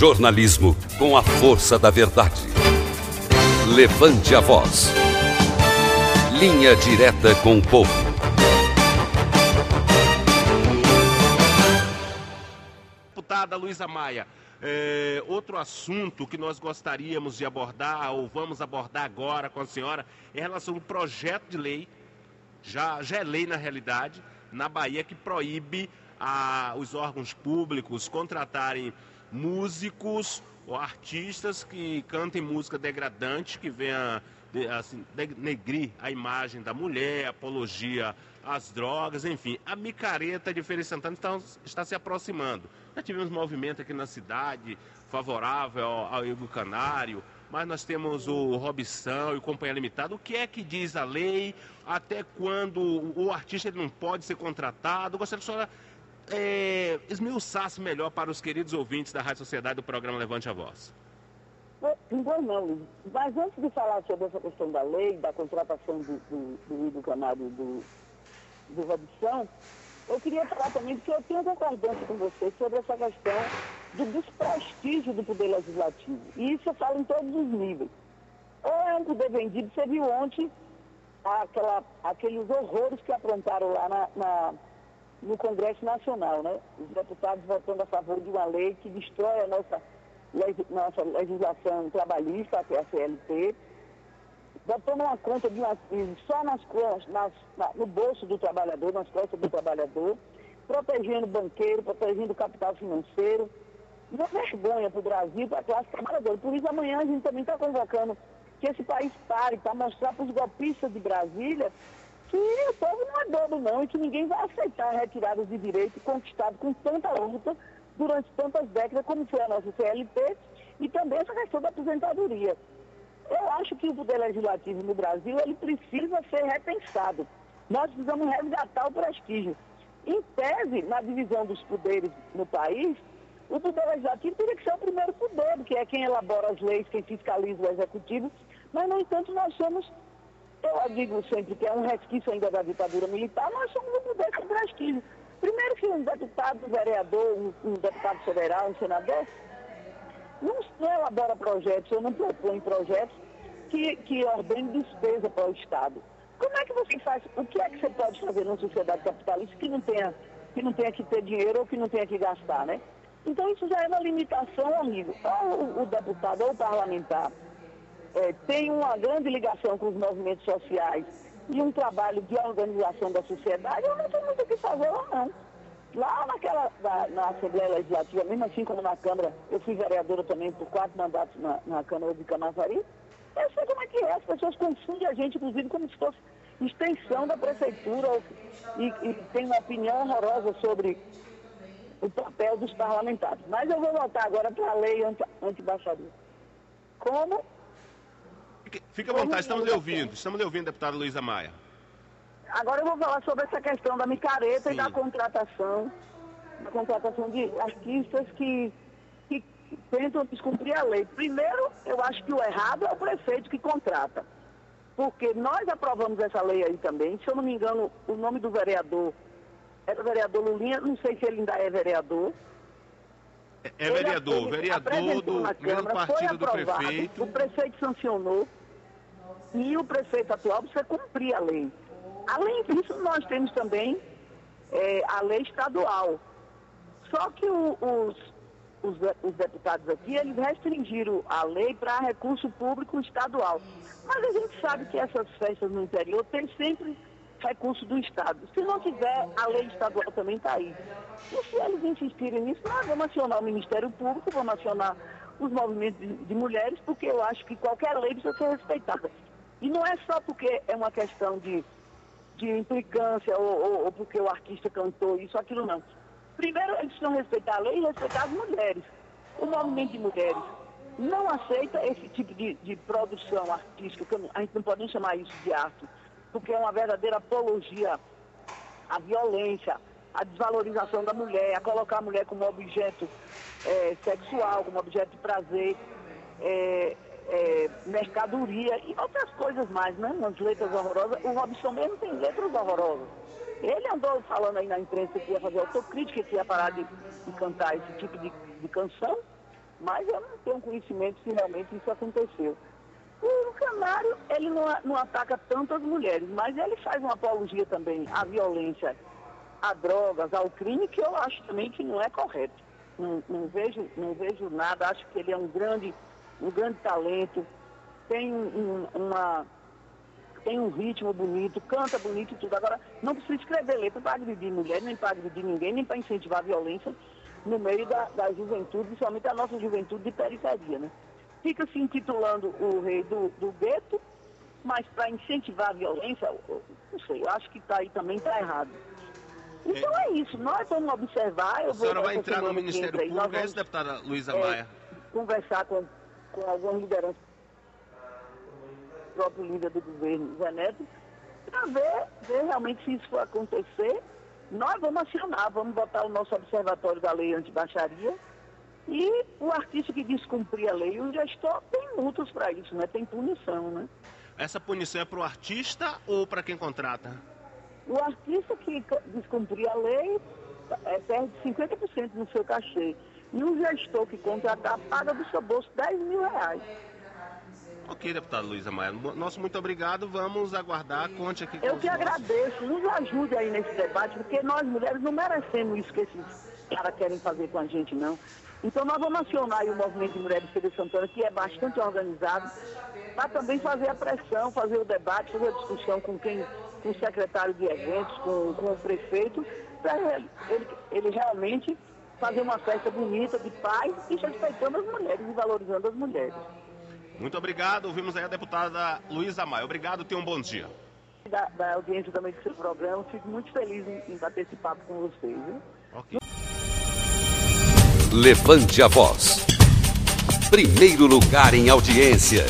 Jornalismo com a força da verdade. Levante a voz. Linha direta com o povo. Deputada Luísa Maia, é, outro assunto que nós gostaríamos de abordar, ou vamos abordar agora com a senhora, é em relação ao projeto de lei, já, já é lei na realidade, na Bahia, que proíbe a, os órgãos públicos contratarem músicos ou artistas que cantem música degradante, que venha assim, a imagem da mulher, apologia às drogas, enfim. A micareta de Feira Santana está, está se aproximando. Já tivemos movimento aqui na cidade favorável ao Igor Canário, mas nós temos o Robson e o Companhia Limitada. O que é que diz a lei? Até quando o artista não pode ser contratado? Gostaria que a senhora é, esmiuçasse melhor para os queridos ouvintes da Rádio Sociedade do programa Levante a Voz. Então, não, mas antes de falar sobre essa questão da lei, da contratação do, do, do Ido Canário do, do eu queria falar também que eu tenho concordância com você sobre essa questão do desprestígio do Poder Legislativo. E isso eu falo em todos os níveis. Ou é um poder vendido, você viu ontem aquela, aqueles horrores que aprontaram lá na, na no Congresso Nacional, né? Os deputados votando a favor de uma lei que destrói a nossa, nossa legislação trabalhista, é a CLT, botando uma conta de uma só nas, nas, na, no bolso do trabalhador, nas costas do trabalhador, protegendo o banqueiro, protegendo o capital financeiro. Uma vergonha para o Brasil, para a classe trabalhadora. Por isso amanhã a gente também está convocando que esse país pare para mostrar para os golpistas de Brasília que o povo não é não e que ninguém vai aceitar retiradas de direito conquistado com tanta luta durante tantas décadas, como foi a nossa CLT, e também essa questão da aposentadoria. Eu acho que o poder legislativo no Brasil ele precisa ser repensado. Nós precisamos resgatar o prestígio. Em tese, na divisão dos poderes no país, o poder legislativo teria que ser o primeiro poder, que é quem elabora as leis, quem fiscaliza o executivo, mas, no entanto, nós somos eu digo sempre que é um resquício ainda da ditadura militar, nós somos um com prestígio. Primeiro que um deputado, um vereador, um, um deputado federal, um senador, não, não elabora projetos ou não propõe projetos que, que ordenem despesa para o Estado. Como é que você faz, o que é que você pode fazer numa sociedade capitalista que não tenha que, não tenha que ter dinheiro ou que não tenha que gastar, né? Então isso já é uma limitação horrível. Ou o, o deputado ou o parlamentar é, tem uma grande ligação com os movimentos sociais e um trabalho de organização da sociedade, eu não tenho muito o que fazer lá não. Lá naquela, na, na, Assembleia Legislativa, mesmo assim como na Câmara, eu fui vereadora também por quatro mandatos na, na Câmara de Camaçari, eu sei como é que é, as pessoas confundem a gente, inclusive, como se fosse extensão da prefeitura e, e tem uma opinião horrorosa sobre o papel dos parlamentares. Mas eu vou voltar agora para a lei anti-baixaria. Anti como Fique à vontade, estamos lhe ouvindo. Estamos lhe ouvindo, deputada Luísa Maia. Agora eu vou falar sobre essa questão da micareta Sim. e da contratação, da contratação de artistas que, que tentam descumprir a lei. Primeiro, eu acho que o errado é o prefeito que contrata. Porque nós aprovamos essa lei aí também. Se eu não me engano, o nome do vereador era o vereador Lulinha, não sei se ele ainda é vereador. É, é vereador, ele, vereador do mesmo partido do prefeito. O prefeito sancionou e o prefeito atual precisa cumprir a lei. Além disso, nós temos também é, a lei estadual. Só que o, os, os, os, deputados aqui, eles restringiram a lei para recurso público estadual. Mas a gente sabe que essas festas no interior têm sempre recurso do Estado. Se não tiver, a lei estadual também está aí. E se eles insistirem nisso, nós vamos acionar o Ministério Público, vamos acionar os movimentos de, de mulheres, porque eu acho que qualquer lei precisa ser respeitada. E não é só porque é uma questão de, de implicância ou, ou, ou porque o artista cantou isso, aquilo não. Primeiro, eles precisam respeitar a lei e respeitar as mulheres. O movimento de mulheres não aceita esse tipo de, de produção artística, a gente não pode nem chamar isso de arte, porque é uma verdadeira apologia à violência, à desvalorização da mulher, a colocar a mulher como objeto é, sexual, como objeto de prazer. É, é, mercadoria e outras coisas mais, né? Umas letras horrorosas. O Robson mesmo tem letras horrorosas. Ele andou falando aí na imprensa que ia fazer autocrítica, que ia parar de, de cantar esse tipo de, de canção. mas eu não tenho conhecimento se realmente isso aconteceu. O Canário, ele não, não ataca tanto as mulheres, mas ele faz uma apologia também à violência, a drogas, ao crime, que eu acho também que não é correto. Não, não, vejo, não vejo nada, acho que ele é um grande, um grande talento, tem um, uma tem um ritmo bonito, canta bonito e tudo. Agora, não precisa escrever letra para agredir mulher, nem para agredir ninguém, nem para incentivar a violência no meio da, da juventude, principalmente a nossa juventude de periferia, né? Fica se intitulando o rei do, do gueto, mas para incentivar a violência, não sei, eu acho que tá aí também está errado. Então é. é. isso, nós vamos observar. a senhora vai entrar no Ministério Público, é isso, deputada Luísa é, Maia? Conversar com, com algumas lideranças próprio líder do governo, Zé Neto, para ver, ver realmente se isso for acontecer. Nós vamos acionar, vamos botar o nosso observatório da lei antibaixaria e o artista que descumprir a lei, o gestor tem multas para isso, né? Tem punição, né? Essa punição é para o artista ou para quem contrata? O artista que descumprir a lei é, perde 50% no seu cachê. E o gestor que contratar paga do seu bolso 10 mil reais. Ok, deputada Luísa Maia. Nosso muito obrigado. Vamos aguardar. Conte aqui com Eu que nossos... agradeço. Nos ajude aí nesse debate, porque nós mulheres não merecemos isso que esses caras querem fazer com a gente, não. Então nós vamos acionar o movimento de mulheres de Feira Santana, que é bastante organizado, para também fazer a pressão, fazer o debate, fazer a discussão com quem, com o secretário de eventos, com, com o prefeito, para ele, ele realmente fazer uma festa bonita de paz e respeitando as mulheres e valorizando as mulheres. Muito obrigado. Ouvimos aí a deputada Luísa Maia. Obrigado, tenha um bom dia. Da, da audiência também do seu programa, fico muito feliz em, em bater esse papo com vocês. Viu? Okay. Levante a voz. Primeiro lugar em audiência.